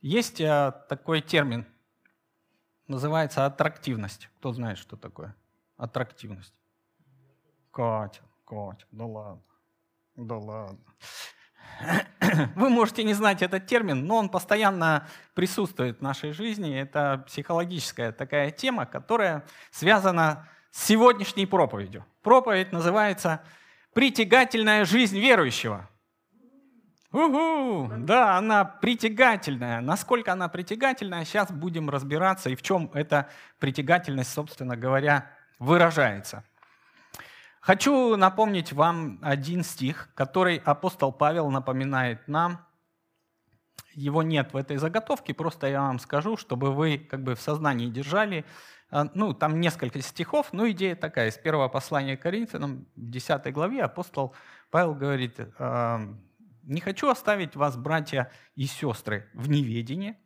Есть э, такой термин, называется аттрактивность. Кто знает, что такое аттрактивность? Катя, Катя, да ладно, да ладно. Вы можете не знать этот термин, но он постоянно присутствует в нашей жизни. Это психологическая такая тема, которая связана с сегодняшней проповедью. Проповедь называется «Притягательная жизнь верующего». Угу, да, она притягательная. Насколько она притягательная, сейчас будем разбираться, и в чем эта притягательность, собственно говоря, выражается. Хочу напомнить вам один стих, который апостол Павел напоминает нам. Его нет в этой заготовке, просто я вам скажу, чтобы вы как бы в сознании держали. А, ну, там несколько стихов, но идея такая. Из первого послания к Коринфянам, в 10 главе, апостол Павел говорит, «А, «Не хочу оставить вас, братья и сестры, в неведении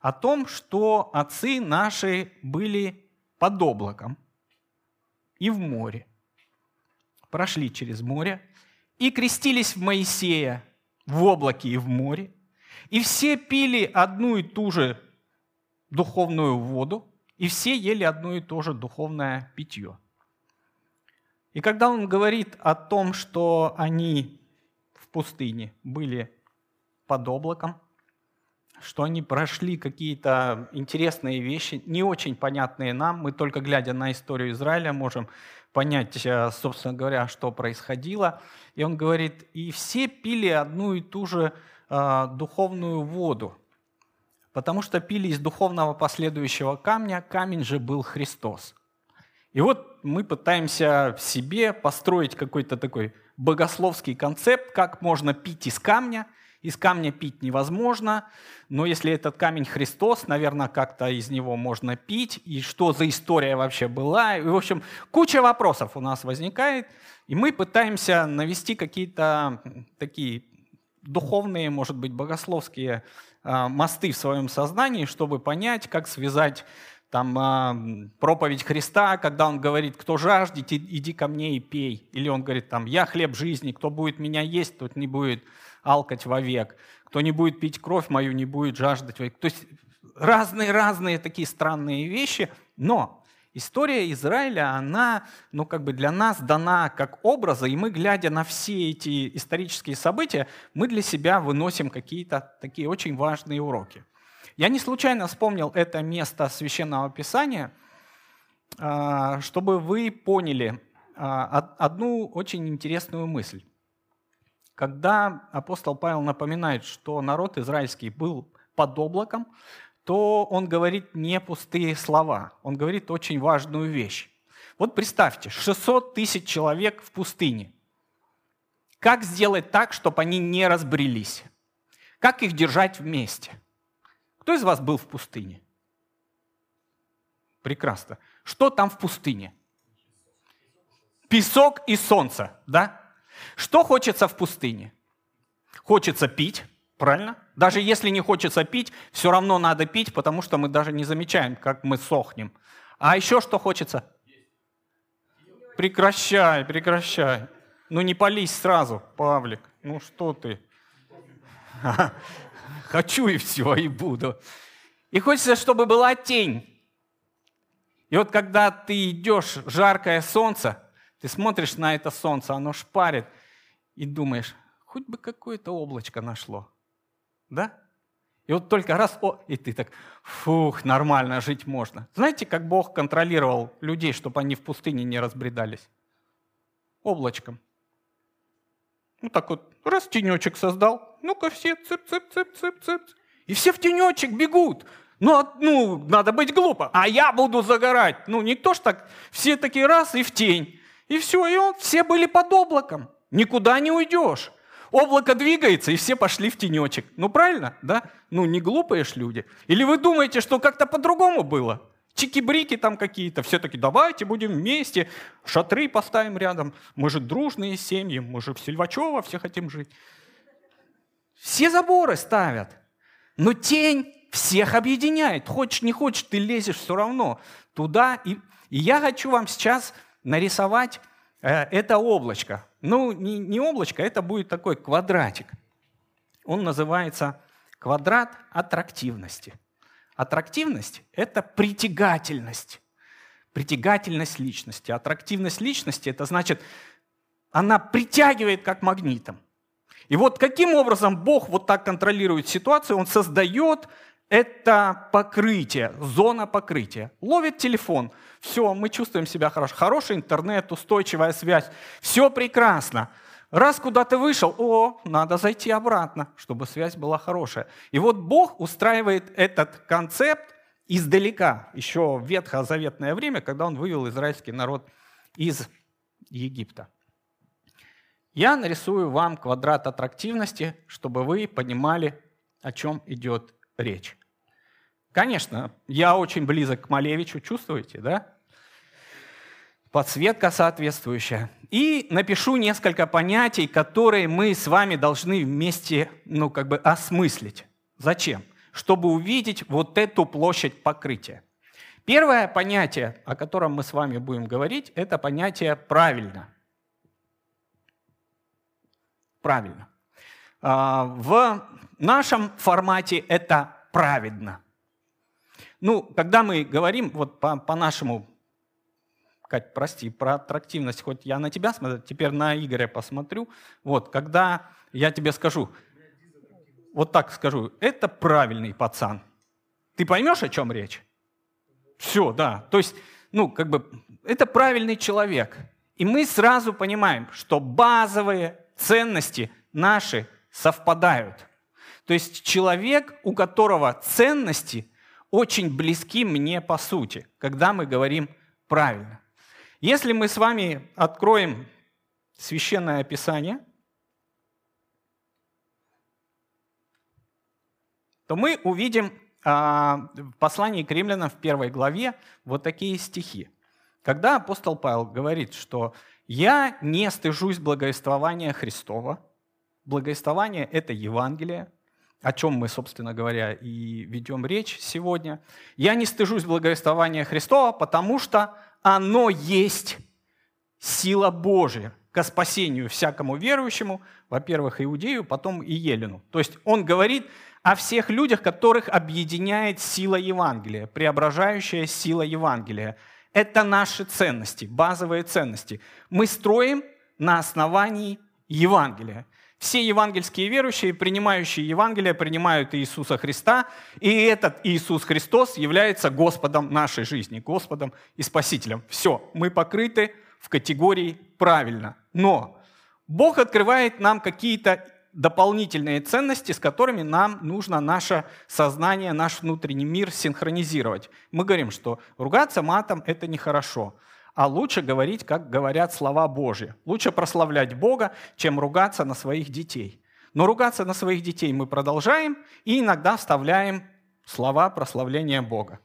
о том, что отцы наши были под облаком и в море, прошли через море и крестились в Моисея в облаке и в море, и все пили одну и ту же духовную воду, и все ели одно и то же духовное питье. И когда он говорит о том, что они пустыне были под облаком, что они прошли какие-то интересные вещи, не очень понятные нам, мы только глядя на историю Израиля можем понять, э, собственно говоря, что происходило. И он говорит, и все пили одну и ту же э, духовную воду, потому что пили из духовного последующего камня, камень же был Христос. И вот мы пытаемся в себе построить какой-то такой богословский концепт, как можно пить из камня – из камня пить невозможно, но если этот камень Христос, наверное, как-то из него можно пить, и что за история вообще была. И, в общем, куча вопросов у нас возникает, и мы пытаемся навести какие-то такие духовные, может быть, богословские а, мосты в своем сознании, чтобы понять, как связать там а, проповедь Христа, когда он говорит, кто жаждет, иди ко мне и пей. Или он говорит, там, я хлеб жизни, кто будет меня есть, тот не будет алкать вовек. Кто не будет пить кровь мою, не будет жаждать вовек. То есть разные-разные такие странные вещи, но история Израиля, она ну, как бы для нас дана как образа, и мы, глядя на все эти исторические события, мы для себя выносим какие-то такие очень важные уроки. Я не случайно вспомнил это место Священного Писания, а, чтобы вы поняли а, одну очень интересную мысль. Когда апостол Павел напоминает, что народ израильский был под облаком, то он говорит не пустые слова, он говорит очень важную вещь. Вот представьте, 600 тысяч человек в пустыне. Как сделать так, чтобы они не разбрелись? Как их держать вместе? Кто из вас был в пустыне? Прекрасно. Что там в пустыне? Песок и солнце, да? Что хочется в пустыне? Хочется пить, правильно? Даже если не хочется пить, все равно надо пить, потому что мы даже не замечаем, как мы сохнем. А еще что хочется? Прекращай, прекращай. Ну не пались сразу, Павлик. Ну что ты? Хочу и все, и буду. И хочется, чтобы была тень. И вот когда ты идешь, жаркое солнце, ты смотришь на это солнце, оно шпарит, и думаешь, хоть бы какое-то облачко нашло. Да? И вот только раз, о, и ты так, фух, нормально, жить можно. Знаете, как Бог контролировал людей, чтобы они в пустыне не разбредались? Облачком. Ну так вот, раз тенечек создал, ну-ка все цып-цып-цып-цып-цып. И все в тенечек бегут. Ну, ну, надо быть глупо. А я буду загорать. Ну, никто ж так, все такие раз и в тень. И все, и он, все были под облаком. Никуда не уйдешь. Облако двигается, и все пошли в тенечек. Ну, правильно, да? Ну, не глупые ж люди. Или вы думаете, что как-то по-другому было? Чики-брики там какие-то. Все таки давайте будем вместе, шатры поставим рядом. Мы же дружные семьи, мы же в Сильвачево все хотим жить. Все заборы ставят. Но тень всех объединяет. Хочешь, не хочешь, ты лезешь все равно туда. И, и я хочу вам сейчас нарисовать э, это облачко. Ну, не, не облачко, это будет такой квадратик. Он называется квадрат аттрактивности. Аттрактивность – это притягательность. Притягательность личности. Аттрактивность личности – это значит, она притягивает как магнитом. И вот каким образом Бог вот так контролирует ситуацию, Он создает это покрытие, зона покрытия. Ловит телефон, все, мы чувствуем себя хорошо. Хороший интернет, устойчивая связь, все прекрасно. Раз куда то вышел, о, надо зайти обратно, чтобы связь была хорошая. И вот Бог устраивает этот концепт издалека, еще в ветхозаветное время, когда Он вывел израильский народ из Египта. Я нарисую вам квадрат аттрактивности, чтобы вы понимали, о чем идет речь. Конечно, я очень близок к Малевичу, чувствуете, да? Подсветка соответствующая. И напишу несколько понятий, которые мы с вами должны вместе, ну, как бы осмыслить. Зачем? Чтобы увидеть вот эту площадь покрытия. Первое понятие, о котором мы с вами будем говорить, это понятие «правильно» правильно. А, в нашем формате это праведно. Ну, когда мы говорим, вот по, по нашему, Кать, прости, про аттрактивность, хоть я на тебя смотрю, теперь на Игоря посмотрю. Вот, когда я тебе скажу, вот так скажу, это правильный пацан. Ты поймешь, о чем речь? Все, да. То есть, ну, как бы, это правильный человек. И мы сразу понимаем, что базовые ценности наши совпадают. То есть человек, у которого ценности очень близки мне по сути, когда мы говорим правильно. Если мы с вами откроем священное писание, то мы увидим а, в послании к римлянам в первой главе вот такие стихи. Когда апостол Павел говорит, что я не стыжусь благовествования Христова. Благовествование – это Евангелие, о чем мы, собственно говоря, и ведем речь сегодня. Я не стыжусь благовествования Христова, потому что оно есть сила Божия к спасению всякому верующему, во-первых, иудею, потом и елену. То есть он говорит о всех людях, которых объединяет сила Евангелия, преображающая сила Евангелия – это наши ценности, базовые ценности. Мы строим на основании Евангелия. Все евангельские верующие, принимающие Евангелие, принимают Иисуса Христа, и этот Иисус Христос является Господом нашей жизни, Господом и Спасителем. Все, мы покрыты в категории правильно. Но Бог открывает нам какие-то дополнительные ценности, с которыми нам нужно наше сознание, наш внутренний мир синхронизировать. Мы говорим, что ругаться матом – это нехорошо, а лучше говорить, как говорят слова Божьи. Лучше прославлять Бога, чем ругаться на своих детей. Но ругаться на своих детей мы продолжаем и иногда вставляем слова прославления Бога.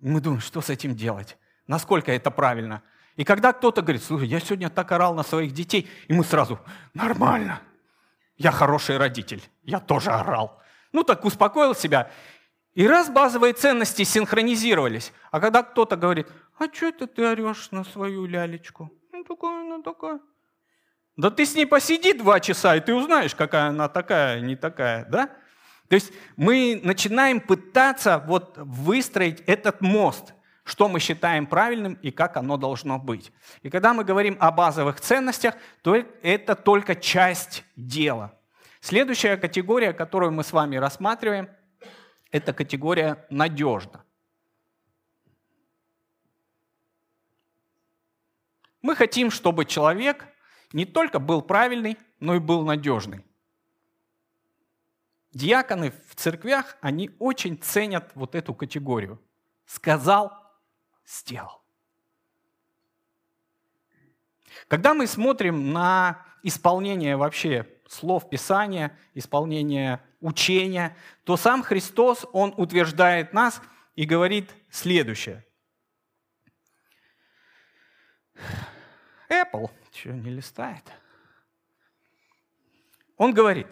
Мы думаем, что с этим делать? Насколько это правильно – и когда кто-то говорит, слушай, я сегодня так орал на своих детей, и мы сразу, нормально, я хороший родитель, я тоже орал. Ну так успокоил себя. И раз базовые ценности синхронизировались, а когда кто-то говорит, а что это ты орешь на свою лялечку? Ну такая она такая. Да ты с ней посиди два часа, и ты узнаешь, какая она такая, не такая, да? То есть мы начинаем пытаться вот выстроить этот мост – что мы считаем правильным и как оно должно быть. И когда мы говорим о базовых ценностях, то это только часть дела. Следующая категория, которую мы с вами рассматриваем, это категория «надежно». Мы хотим, чтобы человек не только был правильный, но и был надежный. Диаконы в церквях, они очень ценят вот эту категорию. Сказал сделал. Когда мы смотрим на исполнение вообще слов Писания, исполнение учения, то сам Христос, Он утверждает нас и говорит следующее. Apple, что, не листает? Он говорит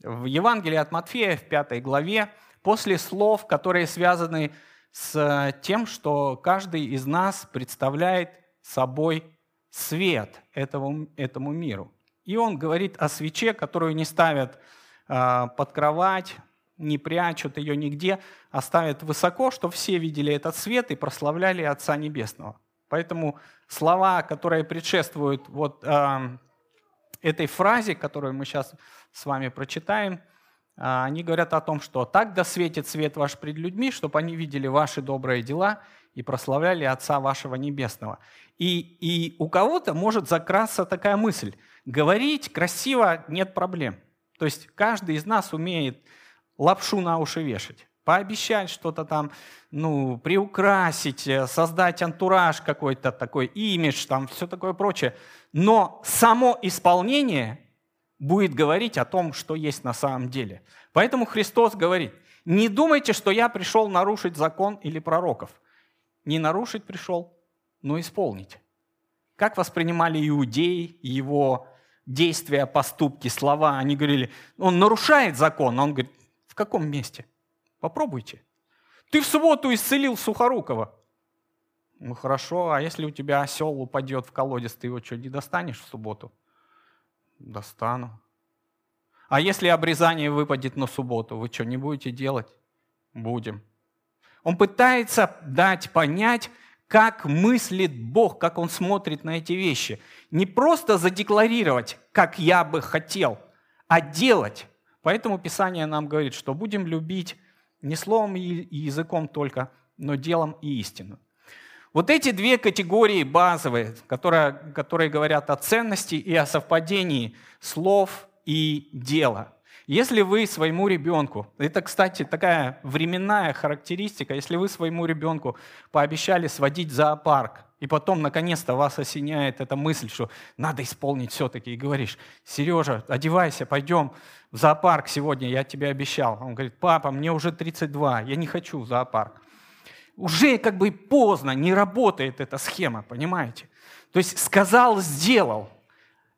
в Евангелии от Матфея в пятой главе, после слов, которые связаны с тем, что каждый из нас представляет собой свет этому, этому миру. И он говорит о свече, которую не ставят э, под кровать, не прячут ее нигде, а ставят высоко, чтобы все видели этот свет и прославляли Отца Небесного. Поэтому слова, которые предшествуют вот э, этой фразе, которую мы сейчас с вами прочитаем, э, они говорят о том, что «так да светит свет ваш пред людьми, чтобы они видели ваши добрые дела и прославляли Отца вашего Небесного». И, и у кого-то может закрасться такая мысль. Говорить красиво нет проблем. То есть каждый из нас умеет лапшу на уши вешать пообещать что-то там, ну, приукрасить, э, создать антураж какой-то такой, имидж, там, все такое прочее. Но само исполнение будет говорить о том, что есть на самом деле. Поэтому Христос говорит, не думайте, что я пришел нарушить закон или пророков. Не нарушить пришел, но исполнить. Как воспринимали иудеи его действия, поступки, слова? Они говорили, он нарушает закон. А он говорит, в каком месте? Попробуйте. Ты в субботу исцелил Сухорукова. Ну хорошо, а если у тебя осел упадет в колодец, ты его что, не достанешь в субботу? Достану. А если обрезание выпадет на субботу, вы что, не будете делать? Будем. Он пытается дать понять, как мыслит Бог, как Он смотрит на эти вещи. Не просто задекларировать, как я бы хотел, а делать. Поэтому Писание нам говорит, что будем любить не словом и языком только, но делом и истину. Вот эти две категории базовые, которые, которые говорят о ценности и о совпадении слов и дела. Если вы своему ребенку, это, кстати, такая временная характеристика, если вы своему ребенку пообещали сводить в зоопарк, и потом, наконец-то, вас осеняет эта мысль, что надо исполнить все-таки, и говоришь, Сережа, одевайся, пойдем в зоопарк сегодня, я тебе обещал. Он говорит, папа, мне уже 32, я не хочу в зоопарк. Уже как бы поздно, не работает эта схема, понимаете? То есть сказал, сделал.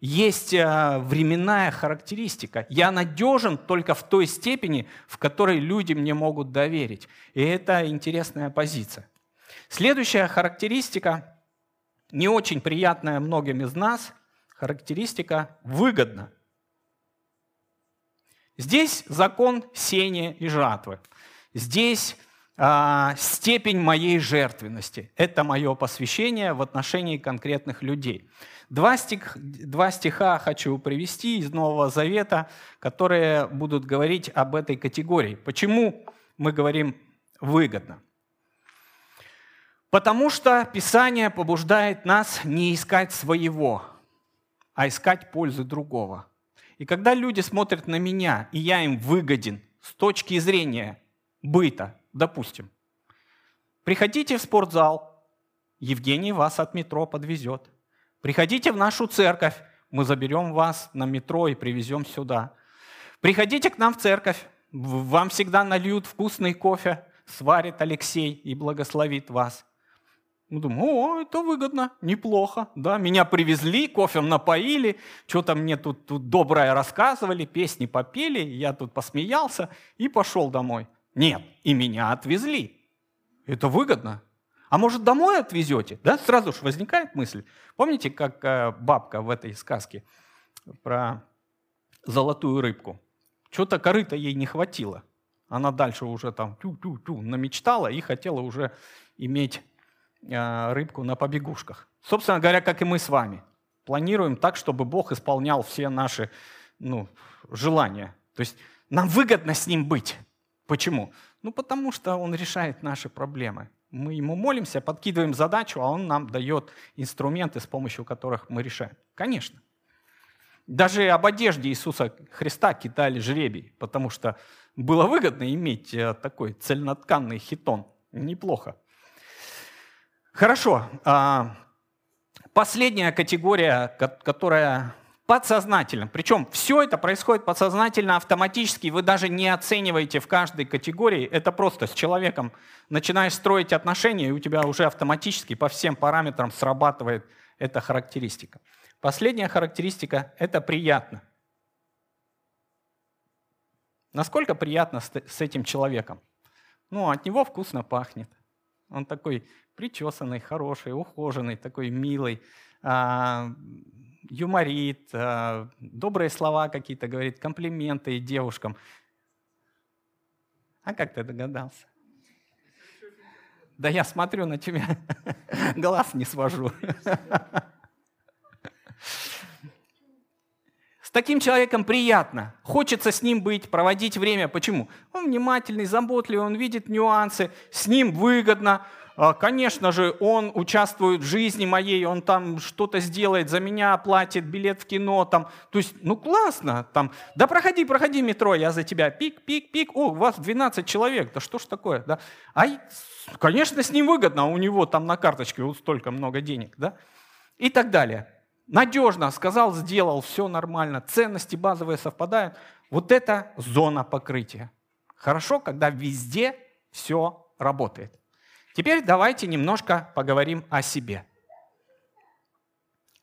Есть э, временная характеристика. Я надежен только в той степени, в которой люди мне могут доверить. И это интересная позиция. Следующая характеристика, не очень приятная многим из нас, характеристика выгодна. Здесь закон сения и жатвы. Здесь а, степень моей жертвенности. Это мое посвящение в отношении конкретных людей. Два, стих, два стиха хочу привести из Нового Завета, которые будут говорить об этой категории. Почему мы говорим выгодно? Потому что Писание побуждает нас не искать своего, а искать пользы другого. И когда люди смотрят на меня, и я им выгоден с точки зрения быта, допустим, приходите в спортзал, Евгений вас от метро подвезет. Приходите в нашу церковь, мы заберем вас на метро и привезем сюда. Приходите к нам в церковь, вам всегда нальют вкусный кофе, сварит Алексей и благословит вас. Мы думаем, о, это выгодно, неплохо. Да, меня привезли, кофем напоили, что-то мне тут, тут доброе рассказывали, песни попели, я тут посмеялся и пошел домой. Нет, и меня отвезли. Это выгодно. А может, домой отвезете? Да, сразу же возникает мысль. Помните, как э, бабка в этой сказке про золотую рыбку? Что-то корыта ей не хватило. Она дальше уже там тю-тю-тю намечтала и хотела уже иметь Э, рыбку на побегушках. Собственно говоря, как и мы с вами. Планируем так, чтобы Бог исполнял все наши ну, желания. То есть нам выгодно с Ним быть. Почему? Ну, потому что Он решает наши проблемы. Мы Ему молимся, подкидываем задачу, а Он нам дает инструменты, с помощью которых мы решаем. Конечно. Даже об одежде Иисуса Христа кидали жребий, потому что было выгодно иметь э, такой цельнотканный хитон. Неплохо. Хорошо. А, последняя категория, которая подсознательно. Причем все это происходит подсознательно, автоматически. Вы даже не оцениваете в каждой категории. Это просто с человеком начинаешь строить отношения, и у тебя уже автоматически по всем параметрам срабатывает эта характеристика. Последняя характеристика – это приятно. Насколько приятно с этим человеком? Ну, от него вкусно пахнет. Он такой причесанный, хороший, ухоженный, такой милый. А, юморит, э, добрые слова какие-то говорит, комплименты девушкам. А как ты догадался? Да я смотрю на тебя, глаз не свожу. С таким человеком приятно, хочется с ним быть, проводить время. Почему? Он внимательный, заботливый, он видит нюансы, с ним выгодно, а, конечно же, он участвует в жизни моей, он там что-то сделает за меня, платит билет в кино, там, то есть, ну классно, там, да проходи, проходи метро, я за тебя, пик, пик, пик, о, у вас 12 человек, да что ж такое, да, а, конечно, с ним выгодно, у него там на карточке вот столько много денег, да, и так далее. Надежно, сказал, сделал, все нормально, ценности базовые совпадают. Вот это зона покрытия. Хорошо, когда везде все работает. Теперь давайте немножко поговорим о себе.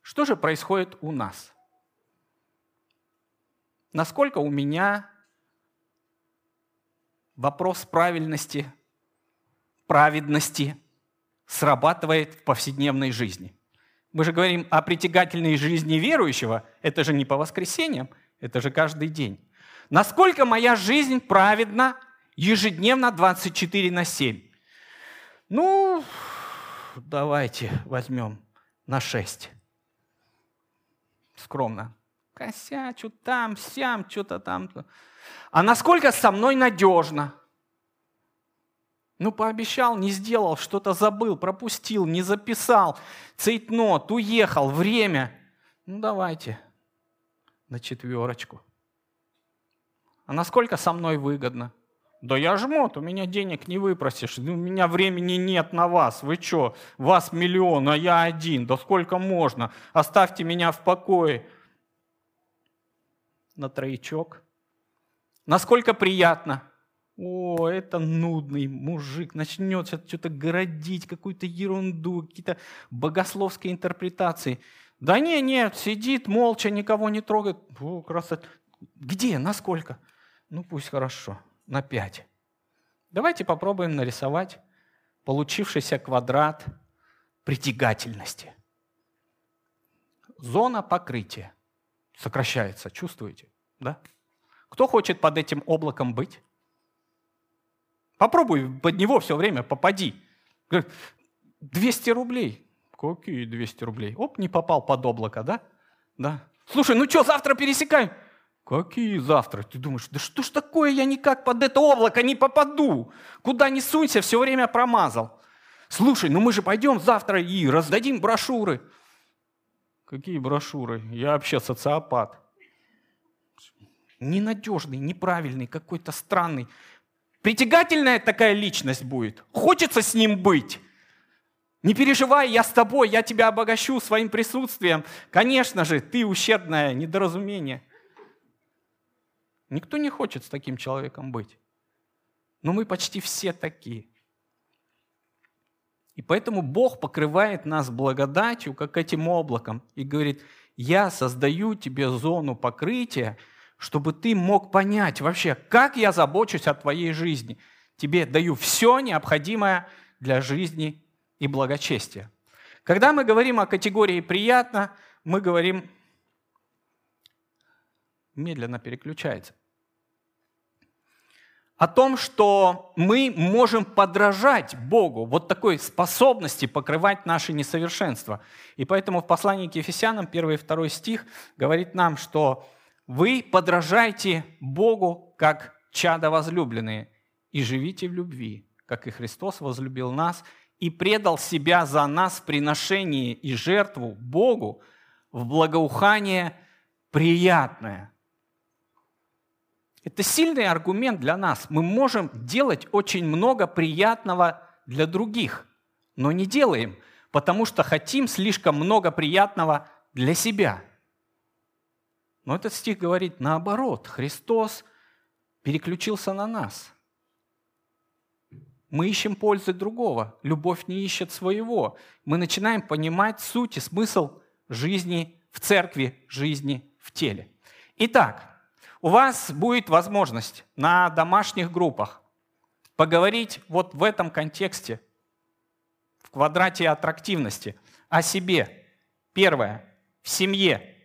Что же происходит у нас? Насколько у меня вопрос правильности, праведности срабатывает в повседневной жизни? Мы же говорим о притягательной жизни верующего. Это же не по воскресеньям, это же каждый день. Насколько моя жизнь праведна ежедневно 24 на 7? Ну, давайте возьмем на 6. Скромно. Косячу там, сям, что-то там. А насколько со мной надежно? Ну, пообещал, не сделал, что-то забыл, пропустил, не записал. Цейтнот, уехал, время. Ну, давайте на четверочку. А насколько со мной выгодно? Да я жмот, у меня денег не выпросишь, у меня времени нет на вас, вы что, вас миллион, а я один, да сколько можно, оставьте меня в покое. На троечок. Насколько приятно. О, это нудный мужик, начнет что-то городить, какую-то ерунду, какие-то богословские интерпретации. Да не, нет, сидит молча, никого не трогает. О, красота. Где, насколько? Ну пусть хорошо на 5. Давайте попробуем нарисовать получившийся квадрат притягательности. Зона покрытия сокращается, чувствуете? Да? Кто хочет под этим облаком быть? Попробуй под него все время попади. 200 рублей. Какие 200 рублей? Оп, не попал под облако, да? Да. Слушай, ну что, завтра пересекаем? Какие завтра? Ты думаешь, да что ж такое, я никак под это облако не попаду. Куда ни сунься, все время промазал. Слушай, ну мы же пойдем завтра и раздадим брошюры. Какие брошюры? Я вообще социопат. Ненадежный, неправильный, какой-то странный. Притягательная такая личность будет. Хочется с ним быть. Не переживай, я с тобой, я тебя обогащу своим присутствием. Конечно же, ты ущербное недоразумение. Никто не хочет с таким человеком быть. Но мы почти все такие. И поэтому Бог покрывает нас благодатью, как этим облаком, и говорит, я создаю тебе зону покрытия, чтобы ты мог понять вообще, как я забочусь о твоей жизни. Тебе даю все необходимое для жизни и благочестия. Когда мы говорим о категории «приятно», мы говорим медленно переключается о том, что мы можем подражать Богу, вот такой способности покрывать наши несовершенства. И поэтому в послании к Ефесянам, 1 и 2 стих, говорит нам, что вы подражайте Богу, как чада возлюбленные, и живите в любви, как и Христос возлюбил нас и предал себя за нас в приношении и жертву Богу в благоухание приятное – это сильный аргумент для нас. Мы можем делать очень много приятного для других, но не делаем, потому что хотим слишком много приятного для себя. Но этот стих говорит наоборот. Христос переключился на нас. Мы ищем пользы другого. Любовь не ищет своего. Мы начинаем понимать суть и смысл жизни в церкви, жизни в теле. Итак, у вас будет возможность на домашних группах поговорить вот в этом контексте, в квадрате аттрактивности, о себе. Первое. В семье.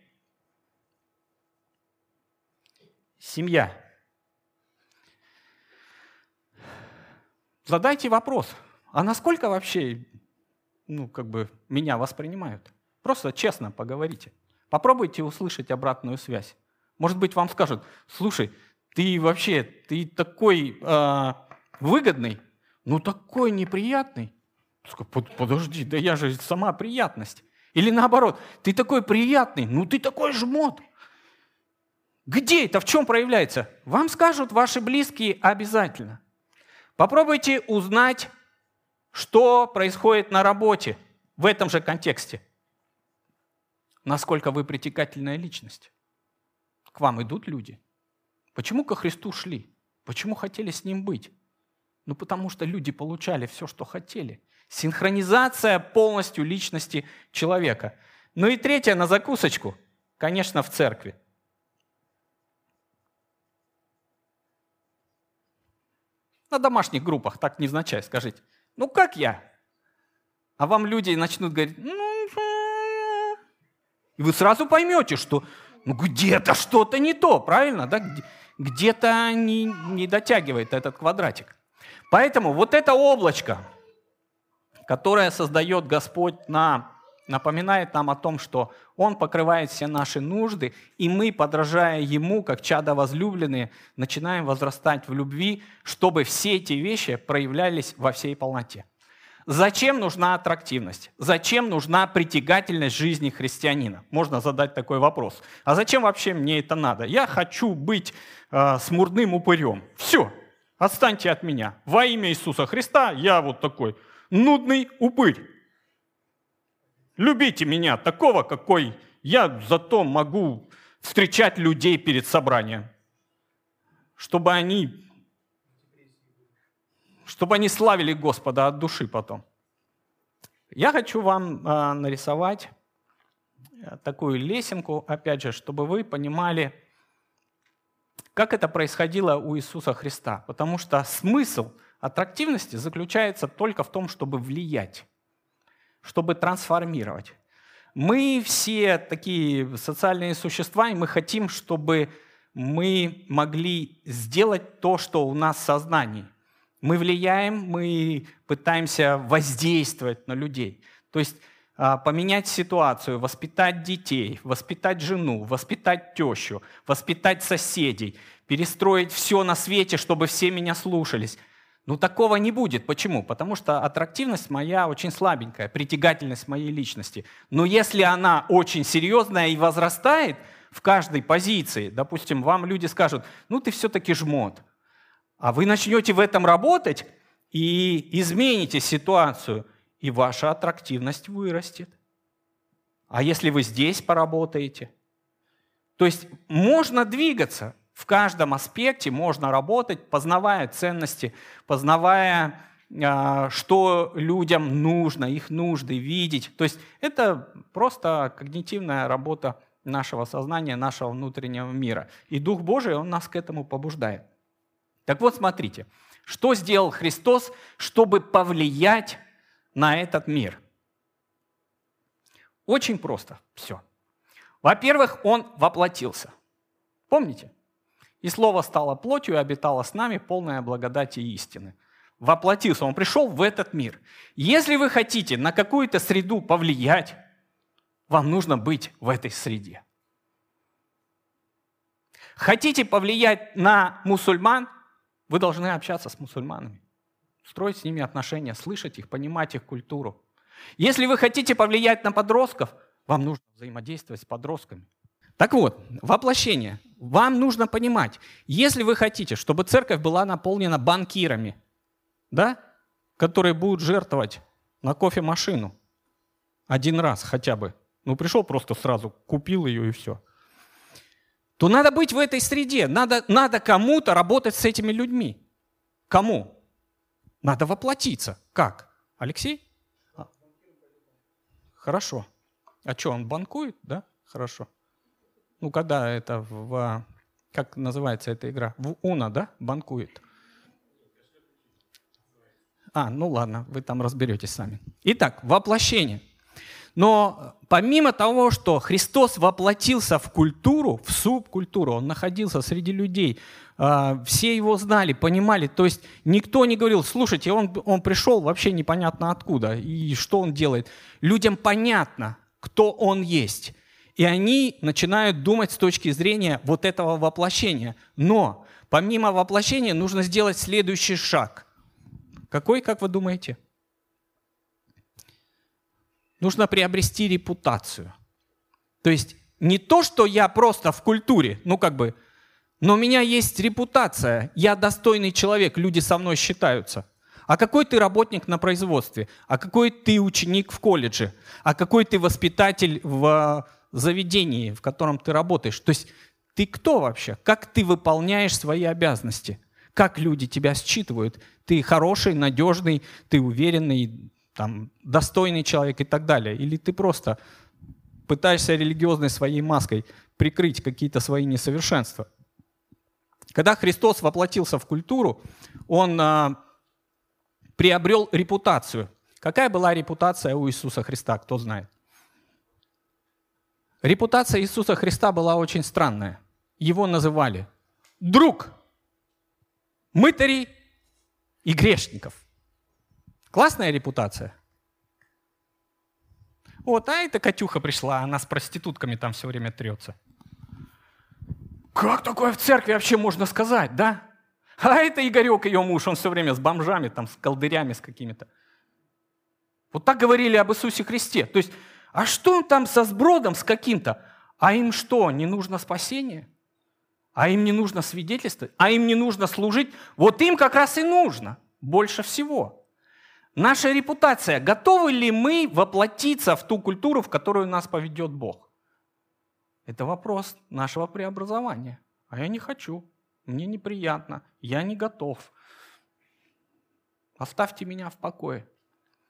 Семья. Задайте вопрос, а насколько вообще ну, как бы меня воспринимают? Просто честно поговорите. Попробуйте услышать обратную связь. Может быть, вам скажут, слушай, ты вообще, ты такой э, выгодный, ну такой неприятный. Подожди, да я же сама приятность. Или наоборот, ты такой приятный, ну ты такой жмот. Где это, в чем проявляется? Вам скажут ваши близкие обязательно. Попробуйте узнать, что происходит на работе в этом же контексте. Насколько вы притекательная личность. К вам идут люди. Почему ко Христу шли? Почему хотели с Ним быть? Ну, потому что люди получали все, что хотели. Синхронизация полностью личности человека. Ну и третье, на закусочку, конечно, в церкви. На домашних группах, так невзначай, скажите. Ну как я? А вам люди начнут говорить, ну, и вы сразу поймете, что ну, где-то что-то не то, правильно? Да? Где-то не, не дотягивает этот квадратик. Поэтому вот это облачко, которое создает Господь на напоминает нам о том, что Он покрывает все наши нужды, и мы, подражая Ему, как чада возлюбленные, начинаем возрастать в любви, чтобы все эти вещи проявлялись во всей полноте. Зачем нужна аттрактивность? Зачем нужна притягательность жизни христианина? Можно задать такой вопрос. А зачем вообще мне это надо? Я хочу быть э, смурным упырем. Все, отстаньте от меня. Во имя Иисуса Христа я вот такой нудный упырь. Любите меня такого, какой я, зато могу встречать людей перед собранием, чтобы они, чтобы они славили Господа от души потом. Я хочу вам э, нарисовать э, такую лесенку, опять же, чтобы вы понимали, как это происходило у Иисуса Христа. Потому что смысл аттрактивности заключается только в том, чтобы влиять чтобы трансформировать. Мы все такие социальные существа, и мы хотим, чтобы мы могли сделать то, что у нас в сознании. Мы влияем, мы пытаемся воздействовать на людей. То есть а, поменять ситуацию, воспитать детей, воспитать жену, воспитать тещу, воспитать соседей, перестроить все на свете, чтобы все меня слушались – ну, такого не будет. Почему? Потому что аттрактивность моя очень слабенькая, притягательность моей личности. Но если она очень серьезная и возрастает в каждой позиции, допустим, вам люди скажут, ну, ты все-таки жмот, а вы начнете в этом работать и измените ситуацию, и ваша аттрактивность вырастет. А если вы здесь поработаете? То есть можно двигаться, в каждом аспекте можно работать, познавая ценности, познавая, а, что людям нужно, их нужды видеть. То есть это просто когнитивная работа нашего сознания, нашего внутреннего мира. И Дух Божий, Он нас к этому побуждает. Так вот, смотрите, что сделал Христос, чтобы повлиять на этот мир? Очень просто все. Во-первых, Он воплотился. Помните? И Слово стало плотью и обитало с нами, полная благодати и истины. Воплотился, Он пришел в этот мир. Если вы хотите на какую-то среду повлиять, вам нужно быть в этой среде. Хотите повлиять на мусульман, вы должны общаться с мусульманами, строить с ними отношения, слышать их, понимать их культуру. Если вы хотите повлиять на подростков, вам нужно взаимодействовать с подростками. Так вот, воплощение. Вам нужно понимать, если вы хотите, чтобы церковь была наполнена банкирами, да, которые будут жертвовать на кофемашину один раз хотя бы, ну пришел просто сразу, купил ее и все, то надо быть в этой среде, надо, надо кому-то работать с этими людьми. Кому? Надо воплотиться. Как? Алексей? А. Хорошо. А что, он банкует, да? Хорошо. Ну, когда это в... Как называется эта игра? В Уна, да? Банкует. А, ну ладно, вы там разберетесь сами. Итак, воплощение. Но помимо того, что Христос воплотился в культуру, в субкультуру, он находился среди людей, а, все его знали, понимали, то есть никто не говорил, слушайте, он, он пришел вообще непонятно откуда и что он делает. Людям понятно, кто он есть. И они начинают думать с точки зрения вот этого воплощения. Но помимо воплощения нужно сделать следующий шаг. Какой, как вы думаете? Нужно приобрести репутацию. То есть не то, что я просто в культуре, ну как бы, но у меня есть репутация, я достойный человек, люди со мной считаются. А какой ты работник на производстве? А какой ты ученик в колледже? А какой ты воспитатель в заведении, в котором ты работаешь? То есть ты кто вообще? Как ты выполняешь свои обязанности? Как люди тебя считывают? Ты хороший, надежный, ты уверенный, там, достойный человек и так далее. Или ты просто пытаешься религиозной своей маской прикрыть какие-то свои несовершенства. Когда Христос воплотился в культуру, он а, приобрел репутацию. Какая была репутация у Иисуса Христа, кто знает? Репутация Иисуса Христа была очень странная. Его называли друг мытарей и грешников. Классная репутация? Вот, а эта Катюха пришла, она с проститутками там все время трется. Как такое в церкви вообще можно сказать, да? А это Игорек, ее муж, он все время с бомжами, там, с колдырями, с какими-то. Вот так говорили об Иисусе Христе. То есть, а что он там со сбродом, с каким-то? А им что, не нужно спасение? А им не нужно свидетельствовать? А им не нужно служить? Вот им как раз и нужно больше всего. Наша репутация. Готовы ли мы воплотиться в ту культуру, в которую нас поведет Бог? Это вопрос нашего преобразования. А я не хочу. Мне неприятно. Я не готов. Оставьте меня в покое.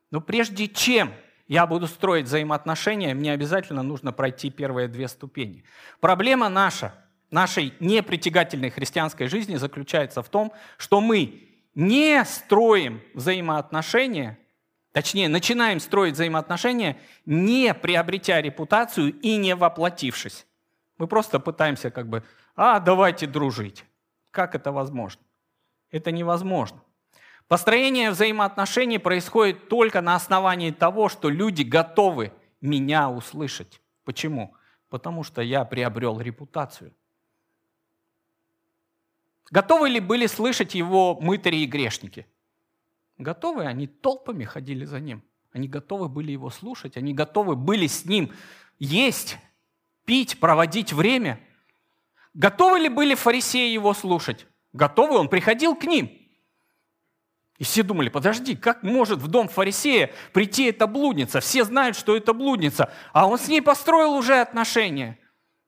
Но прежде чем я буду строить взаимоотношения, мне обязательно нужно пройти первые две ступени. Проблема наша, нашей непритягательной христианской жизни заключается в том, что мы не строим взаимоотношения, точнее, начинаем строить взаимоотношения, не приобретя репутацию и не воплотившись. Мы просто пытаемся как бы, а, давайте дружить. Как это возможно? Это невозможно. Построение взаимоотношений происходит только на основании того, что люди готовы меня услышать. Почему? Потому что я приобрел репутацию – Готовы ли были слышать его мытари и грешники? Готовы, они толпами ходили за ним. Они готовы были его слушать, они готовы были с ним есть, пить, проводить время. Готовы ли были фарисеи его слушать? Готовы, он приходил к ним. И все думали, подожди, как может в дом фарисея прийти эта блудница? Все знают, что это блудница, а он с ней построил уже отношения.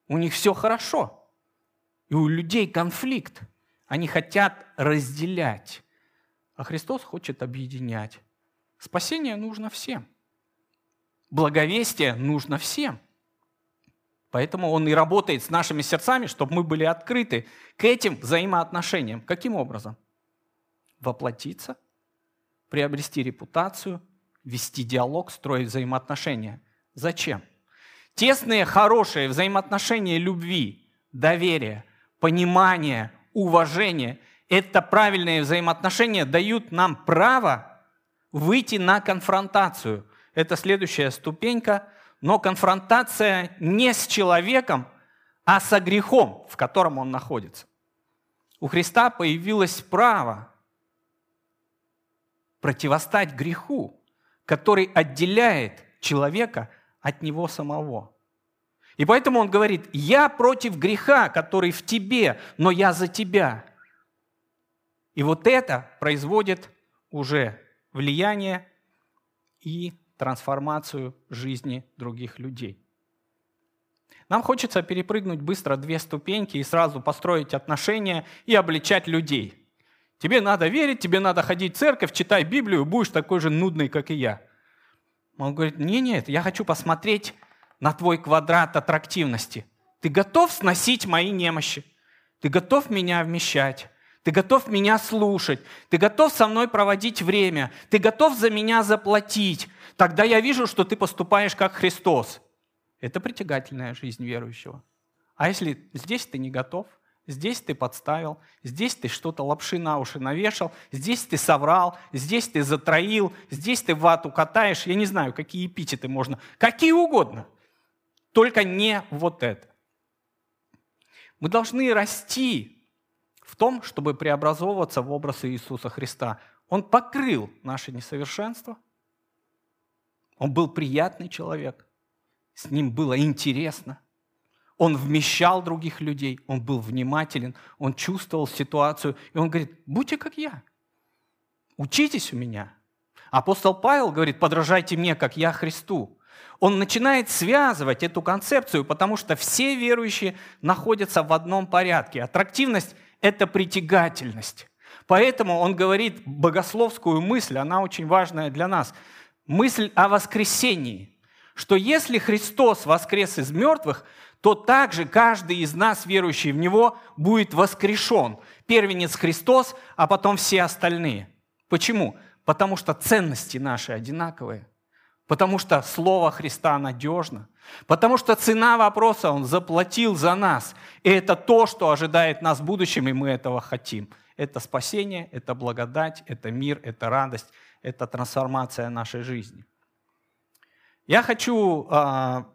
У них все хорошо. И у людей конфликт. Они хотят разделять, а Христос хочет объединять. Спасение нужно всем. Благовестие нужно всем. Поэтому Он и работает с нашими сердцами, чтобы мы были открыты к этим взаимоотношениям. Каким образом? Воплотиться, приобрести репутацию, вести диалог, строить взаимоотношения. Зачем? Тесные, хорошие взаимоотношения любви, доверия, понимания, уважение, это правильные взаимоотношения дают нам право выйти на конфронтацию. Это следующая ступенька, но конфронтация не с человеком, а со грехом, в котором он находится. У Христа появилось право противостать греху, который отделяет человека от него самого. И поэтому он говорит, я против греха, который в тебе, но я за тебя. И вот это производит уже влияние и трансформацию жизни других людей. Нам хочется перепрыгнуть быстро две ступеньки и сразу построить отношения и обличать людей. Тебе надо верить, тебе надо ходить в церковь, читай Библию, будешь такой же нудный, как и я. Он говорит, не, нет, я хочу посмотреть на твой квадрат аттрактивности. Ты готов сносить мои немощи? Ты готов меня вмещать? Ты готов меня слушать? Ты готов со мной проводить время? Ты готов за меня заплатить? Тогда я вижу, что ты поступаешь как Христос. Это притягательная жизнь верующего. А если здесь ты не готов, здесь ты подставил, здесь ты что-то лапши на уши навешал, здесь ты соврал, здесь ты затроил, здесь ты вату катаешь, я не знаю, какие эпитеты можно, какие угодно. Только не вот это. Мы должны расти в том, чтобы преобразовываться в образ Иисуса Христа. Он покрыл наше несовершенство. Он был приятный человек. С ним было интересно. Он вмещал других людей, он был внимателен, он чувствовал ситуацию, и он говорит, будьте как я, учитесь у меня. Апостол Павел говорит, подражайте мне, как я Христу. Он начинает связывать эту концепцию, потому что все верующие находятся в одном порядке. Аттрактивность – это притягательность. Поэтому он говорит богословскую мысль, она очень важная для нас. Мысль о воскресении, что если Христос воскрес из мертвых, то также каждый из нас, верующий в Него, будет воскрешен. Первенец Христос, а потом все остальные. Почему? Потому что ценности наши одинаковые. Потому что Слово Христа надежно. Потому что цена вопроса Он заплатил за нас. И это то, что ожидает нас в будущем, и мы этого хотим. Это спасение, это благодать, это мир, это радость, это трансформация нашей жизни. Я хочу а,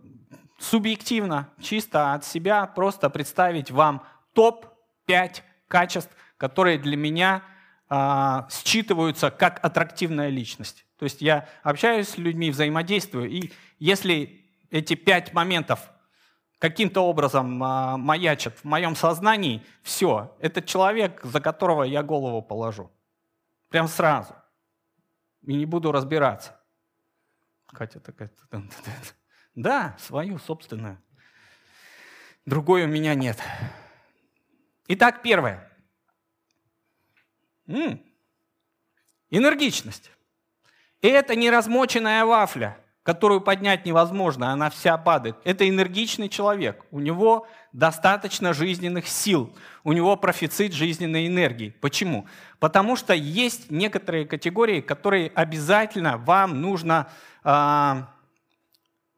субъективно, чисто от себя, просто представить вам топ-5 качеств, которые для меня э, считываются как аттрактивная личность. То есть я общаюсь с людьми, взаимодействую, и если эти пять моментов каким-то образом э, маячат в моем сознании, все, это человек, за которого я голову положу. Прям сразу. И не буду разбираться. Катя такая... Да, свою собственную. Другой у меня нет. Итак, первое. Энергичность. И это не размоченная вафля, которую поднять невозможно, она вся падает. Это энергичный человек. У него достаточно жизненных сил. У него профицит жизненной энергии. Почему? Потому что есть некоторые категории, которые обязательно вам нужно э,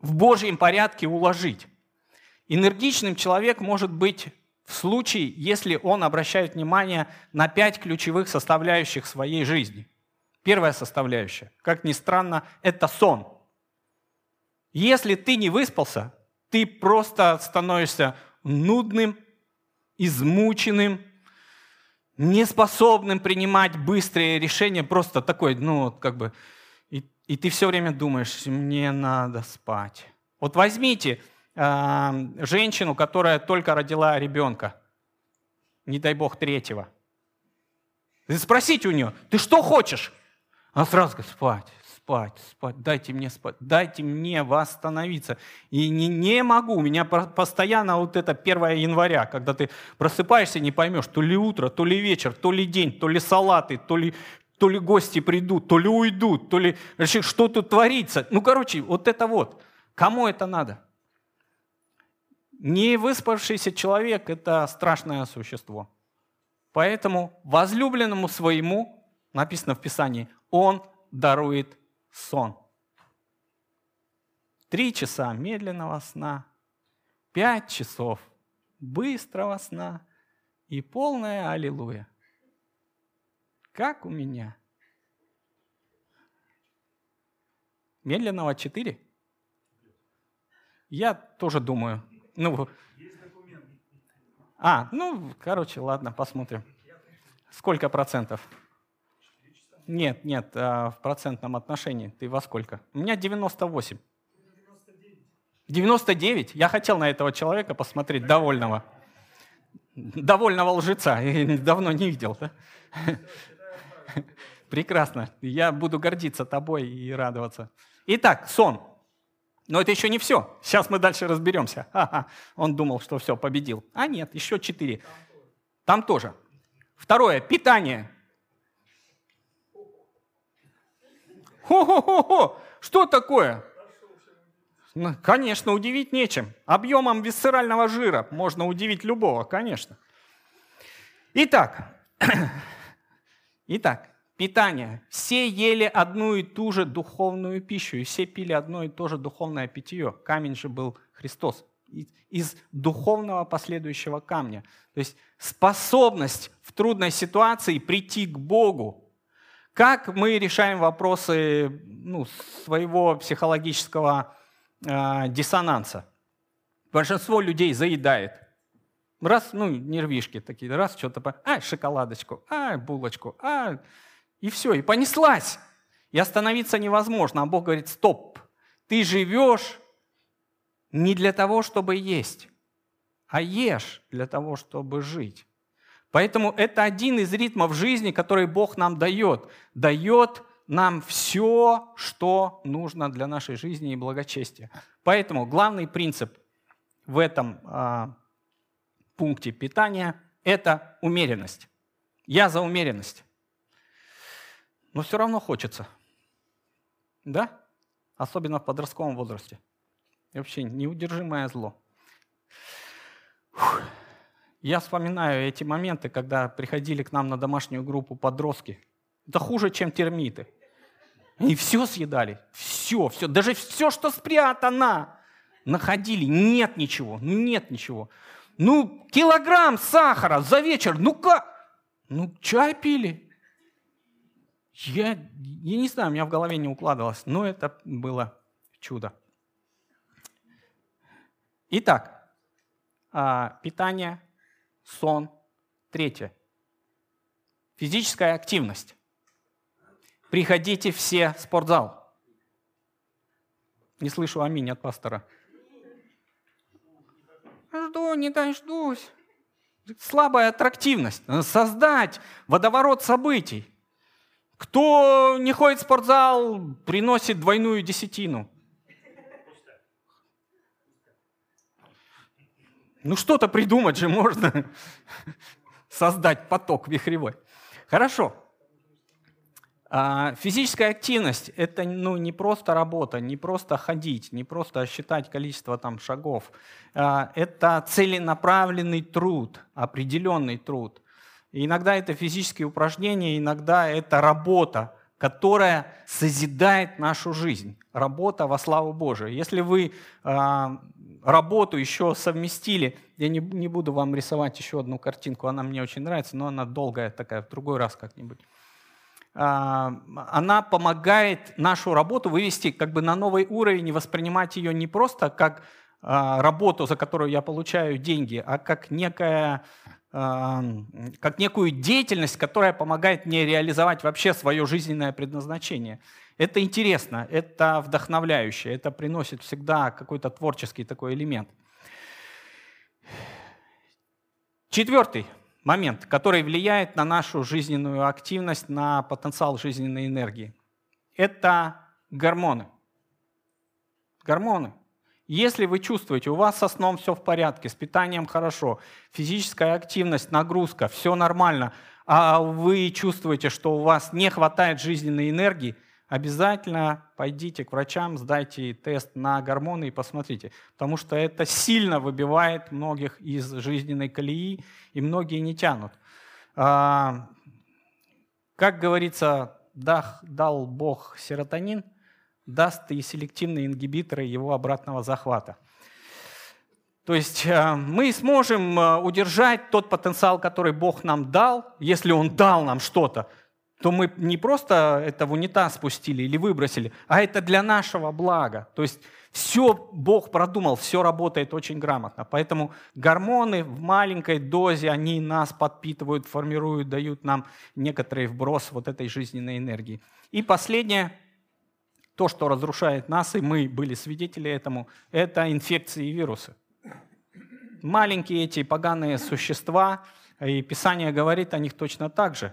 в Божьем порядке уложить. Энергичным человек может быть в случае, если он обращает внимание на пять ключевых составляющих своей жизни. Первая составляющая, как ни странно, это сон. Если ты не выспался, ты просто становишься нудным, измученным, неспособным принимать быстрые решения, просто такой, ну, как бы и ты все время думаешь, мне надо спать. Вот возьмите э, женщину, которая только родила ребенка, не дай бог третьего. И спросите у нее, ты что хочешь? Она сразу говорит, спать, спать, спать, дайте мне спать, дайте мне восстановиться. И не, не могу, у меня постоянно вот это 1 января, когда ты просыпаешься, не поймешь, то ли утро, то ли вечер, то ли день, то ли салаты, то ли то ли гости придут, то ли уйдут, то ли что тут творится. Ну, короче, вот это вот. Кому это надо? Не выспавшийся человек – это страшное существо. Поэтому возлюбленному своему, написано в Писании, он дарует сон. Три часа медленного сна, пять часов быстрого сна и полная аллилуйя. Как у меня? Медленного 4? Я тоже думаю. Ну, а, ну, короче, ладно, посмотрим. Сколько процентов? Нет, нет, а, в процентном отношении. Ты во сколько? У меня 98. 99? Я хотел на этого человека посмотреть, довольного. Довольного лжеца. Я давно не видел. Да? Прекрасно. Я буду гордиться тобой и радоваться. Итак, сон. Но это еще не все. Сейчас мы дальше разберемся. Ха-ха. Он думал, что все, победил. А нет, еще четыре. Там тоже. Второе. Питание. Хо-хо-хо-хо! Что такое? Ну, конечно, удивить нечем. Объемом висцерального жира можно удивить любого, конечно. Итак, Итак, питание. Все ели одну и ту же духовную пищу, и все пили одно и то же духовное питье. Камень же был Христос. Из духовного последующего камня. То есть способность в трудной ситуации прийти к Богу. Как мы решаем вопросы ну, своего психологического э, диссонанса? Большинство людей заедает. Раз, ну, нервишки такие, раз что-то, а, шоколадочку, а, булочку, а, и все, и понеслась. И остановиться невозможно. А Бог говорит, стоп, ты живешь не для того, чтобы есть, а ешь для того, чтобы жить. Поэтому это один из ритмов жизни, который Бог нам дает. Дает нам все, что нужно для нашей жизни и благочестия. Поэтому главный принцип в этом а, пункте питания – это умеренность. Я за умеренность но все равно хочется. Да? Особенно в подростковом возрасте. И вообще неудержимое зло. Я вспоминаю эти моменты, когда приходили к нам на домашнюю группу подростки. Это хуже, чем термиты. Они все съедали. Все, все. Даже все, что спрятано. Находили. Нет ничего. Нет ничего. Ну, килограмм сахара за вечер. Ну как? Ну, чай пили. Я, я не знаю, у меня в голове не укладывалось, но это было чудо. Итак, а, питание, сон. Третье. Физическая активность. Приходите все в спортзал. Не слышу аминь от пастора. Жду, не дождусь. Слабая аттрактивность. Создать водоворот событий. Кто не ходит в спортзал, приносит двойную десятину. Ну что-то придумать же можно. Создать поток вихревой. Хорошо. А, физическая активность – это ну, не просто работа, не просто ходить, не просто считать количество там, шагов. А, это целенаправленный труд, определенный труд. Иногда это физические упражнения, иногда это работа, которая созидает нашу жизнь. Работа во славу Божию. Если вы э, работу еще совместили, я не, не буду вам рисовать еще одну картинку, она мне очень нравится, но она долгая такая, в другой раз как-нибудь. Э, она помогает нашу работу вывести как бы на новый уровень и воспринимать ее не просто как работу, за которую я получаю деньги, а как некая как некую деятельность, которая помогает мне реализовать вообще свое жизненное предназначение. Это интересно, это вдохновляюще, это приносит всегда какой-то творческий такой элемент. Четвертый момент, который влияет на нашу жизненную активность, на потенциал жизненной энергии, это гормоны. Гормоны. Если вы чувствуете, у вас со сном все в порядке, с питанием хорошо, физическая активность, нагрузка, все нормально, а вы чувствуете, что у вас не хватает жизненной энергии, обязательно пойдите к врачам, сдайте тест на гормоны и посмотрите, потому что это сильно выбивает многих из жизненной колеи, и многие не тянут. А, как говорится, дал Бог серотонин – даст и селективные ингибиторы его обратного захвата. То есть э, мы сможем э, удержать тот потенциал, который Бог нам дал, если Он дал нам что-то, то мы не просто это в унитаз спустили или выбросили, а это для нашего блага. То есть все Бог продумал, все работает очень грамотно. Поэтому гормоны в маленькой дозе, они нас подпитывают, формируют, дают нам некоторый вброс вот этой жизненной энергии. И последнее, то, что разрушает нас, и мы были свидетели этому, это инфекции и вирусы. Маленькие эти поганые существа, и Писание говорит о них точно так же.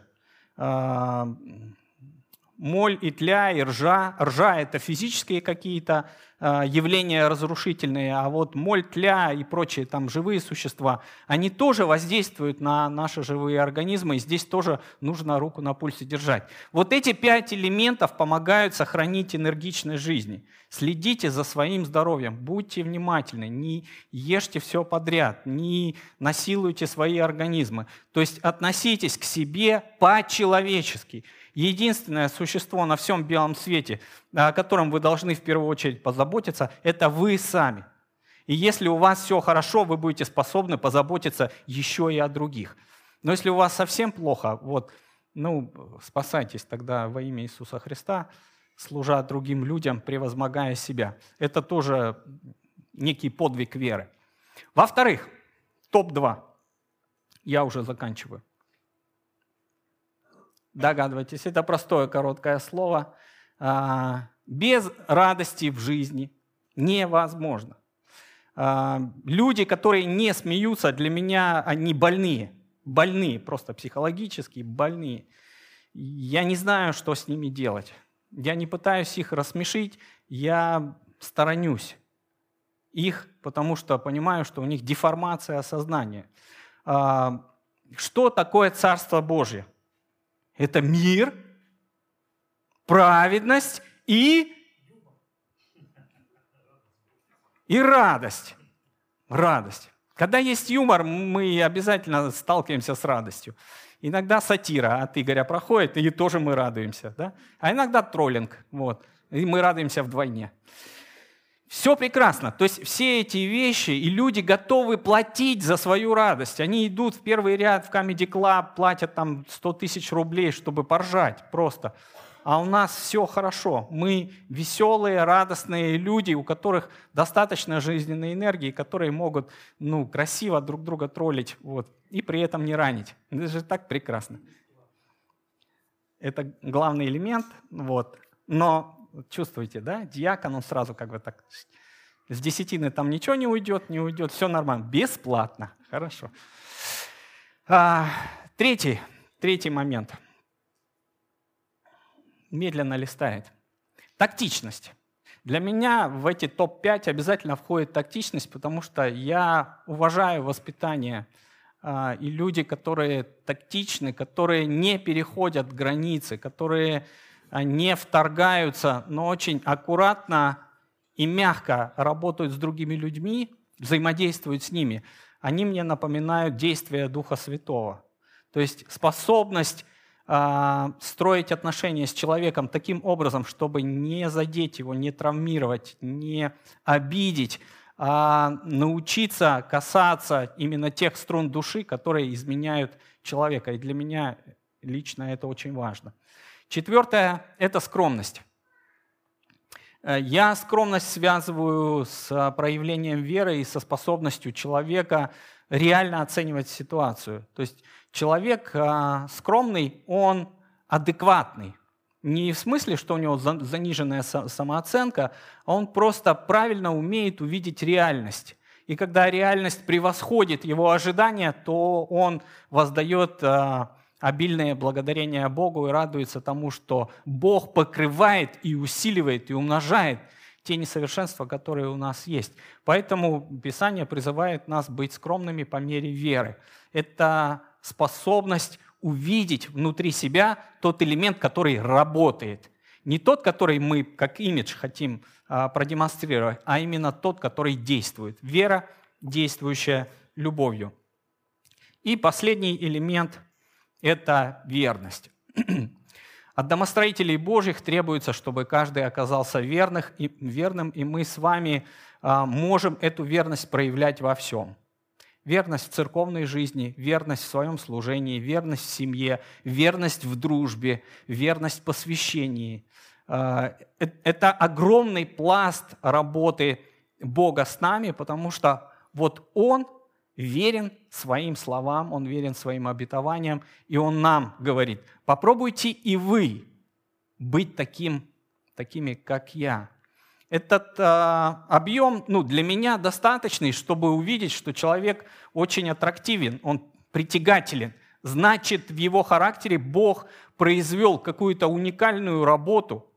А, моль и тля, и ржа. Ржа – это физические какие-то э, явления разрушительные, а вот моль, тля и прочие там живые существа, они тоже воздействуют на наши живые организмы, и здесь тоже нужно руку на пульсе держать. Вот эти пять элементов помогают сохранить энергичность жизни. Следите за своим здоровьем, будьте внимательны, не ешьте все подряд, не насилуйте свои организмы. То есть относитесь к себе по-человечески – Единственное существо на всем белом свете, о котором вы должны в первую очередь позаботиться, это вы сами. И если у вас все хорошо, вы будете способны позаботиться еще и о других. Но если у вас совсем плохо, вот, ну, спасайтесь тогда во имя Иисуса Христа, служа другим людям, превозмогая себя. Это тоже некий подвиг веры. Во-вторых, топ-2. Я уже заканчиваю. Догадывайтесь, это простое короткое слово. А, без радости в жизни невозможно. А, люди, которые не смеются, для меня они больные. Больные, просто психологически больные. Я не знаю, что с ними делать. Я не пытаюсь их рассмешить, я сторонюсь их, потому что понимаю, что у них деформация сознания. А, что такое Царство Божье? Это мир, праведность и, и радость. Радость. Когда есть юмор, мы обязательно сталкиваемся с радостью. Иногда сатира от Игоря проходит, и тоже мы радуемся. Да? А иногда троллинг. Вот, и мы радуемся вдвойне. Все прекрасно. То есть все эти вещи, и люди готовы платить за свою радость. Они идут в первый ряд в Comedy Club, платят там 100 тысяч рублей, чтобы поржать просто. А у нас все хорошо. Мы веселые, радостные люди, у которых достаточно жизненной энергии, которые могут ну, красиво друг друга троллить вот, и при этом не ранить. Это же так прекрасно. Это главный элемент. Вот. Но чувствуете, да? Диакон, он сразу как бы так, с десятины там ничего не уйдет, не уйдет, все нормально, бесплатно, хорошо. А, третий, третий момент. Медленно листает. Тактичность. Для меня в эти топ-5 обязательно входит тактичность, потому что я уважаю воспитание а, и люди, которые тактичны, которые не переходят границы, которые не вторгаются, но очень аккуратно и мягко работают с другими людьми, взаимодействуют с ними, они мне напоминают действия Духа Святого. То есть способность э, строить отношения с человеком таким образом, чтобы не задеть его, не травмировать, не обидеть, а научиться касаться именно тех струн души, которые изменяют человека. И для меня лично это очень важно. Четвертое – это скромность. Э, я скромность связываю с э, проявлением веры и со способностью человека реально оценивать ситуацию. То есть человек э, скромный, он адекватный. Не в смысле, что у него заниженная самооценка, а он просто правильно умеет увидеть реальность. И когда реальность превосходит его ожидания, то он воздает обильное благодарение Богу и радуется тому, что Бог покрывает и усиливает и умножает те несовершенства, которые у нас есть. Поэтому Писание призывает нас быть скромными по мере веры. Это способность увидеть внутри себя тот элемент, который работает. Не тот, который мы как имидж хотим а, продемонстрировать, а именно тот, который действует. Вера, действующая любовью. И последний элемент это верность. От домостроителей Божьих требуется, чтобы каждый оказался верных и, верным, и мы с вами а, можем эту верность проявлять во всем. Верность в церковной жизни, верность в своем служении, верность в семье, верность в дружбе, верность в посвящении. А, э, это огромный пласт работы Бога с нами, потому что вот Он верен своим словам, он верен своим обетованиям, и он нам говорит, попробуйте и вы быть таким, такими, как я. Этот э, объем ну, для меня достаточный, чтобы увидеть, что человек очень аттрактивен, он притягателен. Значит, в его характере Бог произвел какую-то уникальную работу,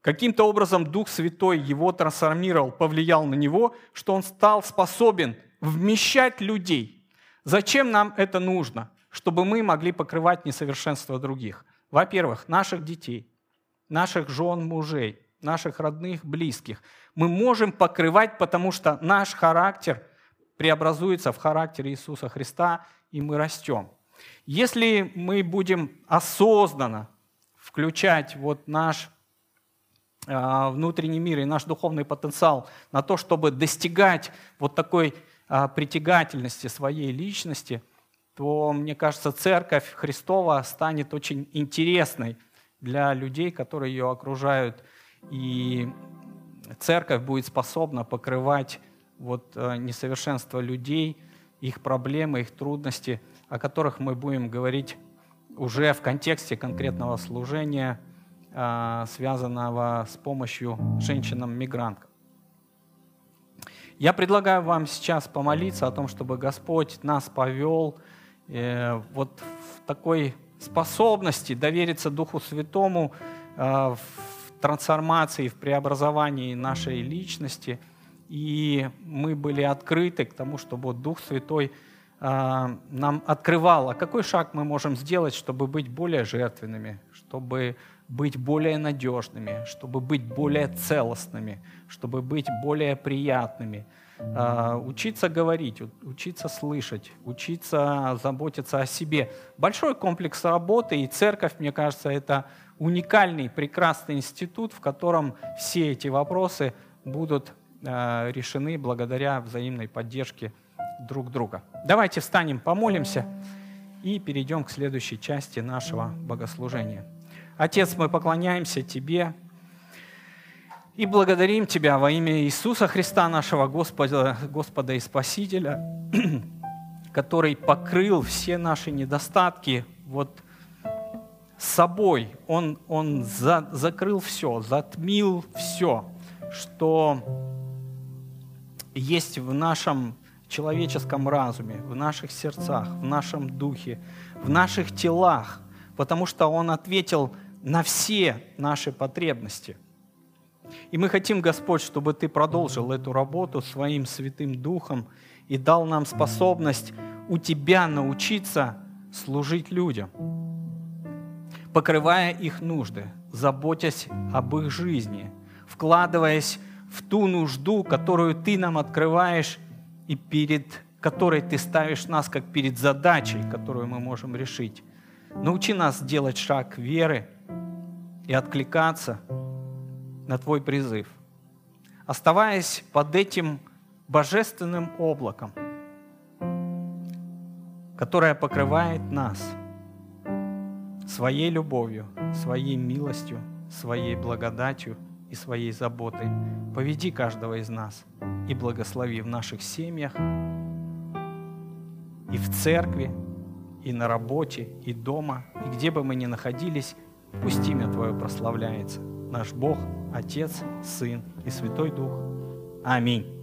Каким-то образом Дух Святой его трансформировал, повлиял на него, что он стал способен вмещать людей. Зачем нам это нужно? Чтобы мы могли покрывать несовершенство других. Во-первых, наших детей, наших жен, мужей, наших родных, близких. Мы можем покрывать, потому что наш характер преобразуется в характер Иисуса Христа, и мы растем. Если мы будем осознанно включать вот наш а, внутренний мир и наш духовный потенциал на то, чтобы достигать вот такой притягательности своей личности, то, мне кажется, церковь Христова станет очень интересной для людей, которые ее окружают. И церковь будет способна покрывать вот а, несовершенство людей, их проблемы, их трудности, о которых мы будем говорить уже в контексте конкретного служения – а, связанного с помощью женщинам-мигранткам. Я предлагаю вам сейчас помолиться о том, чтобы Господь нас повел э, вот в такой способности довериться Духу Святому э, в трансформации, в преобразовании нашей личности. И мы были открыты к тому, чтобы Дух Святой э, нам открывал, а какой шаг мы можем сделать, чтобы быть более жертвенными, чтобы быть более надежными, чтобы быть более целостными, чтобы быть более приятными, а, учиться говорить, учиться слышать, учиться заботиться о себе. Большой комплекс работы, и церковь, мне кажется, это уникальный, прекрасный институт, в котором все эти вопросы будут а, решены благодаря взаимной поддержке друг друга. Давайте встанем, помолимся и перейдем к следующей части нашего богослужения. Отец, мы поклоняемся Тебе и благодарим Тебя во имя Иисуса Христа, нашего Господа, Господа и Спасителя, который покрыл все наши недостатки вот собой. Он, он за, закрыл все, затмил все, что есть в нашем человеческом разуме, в наших сердцах, в нашем духе, в наших телах, потому что Он ответил – на все наши потребности. И мы хотим, Господь, чтобы Ты продолжил эту работу своим Святым Духом и дал нам способность у Тебя научиться служить людям, покрывая их нужды, заботясь об их жизни, вкладываясь в ту нужду, которую Ты нам открываешь и перед которой Ты ставишь нас как перед задачей, которую мы можем решить. Научи нас делать шаг веры – и откликаться на Твой призыв, оставаясь под этим божественным облаком, которое покрывает нас своей любовью, своей милостью, своей благодатью и своей заботой. Поведи каждого из нас и благослови в наших семьях, и в церкви, и на работе, и дома, и где бы мы ни находились, Пусть имя Твое прославляется. Наш Бог, Отец, Сын и Святой Дух. Аминь.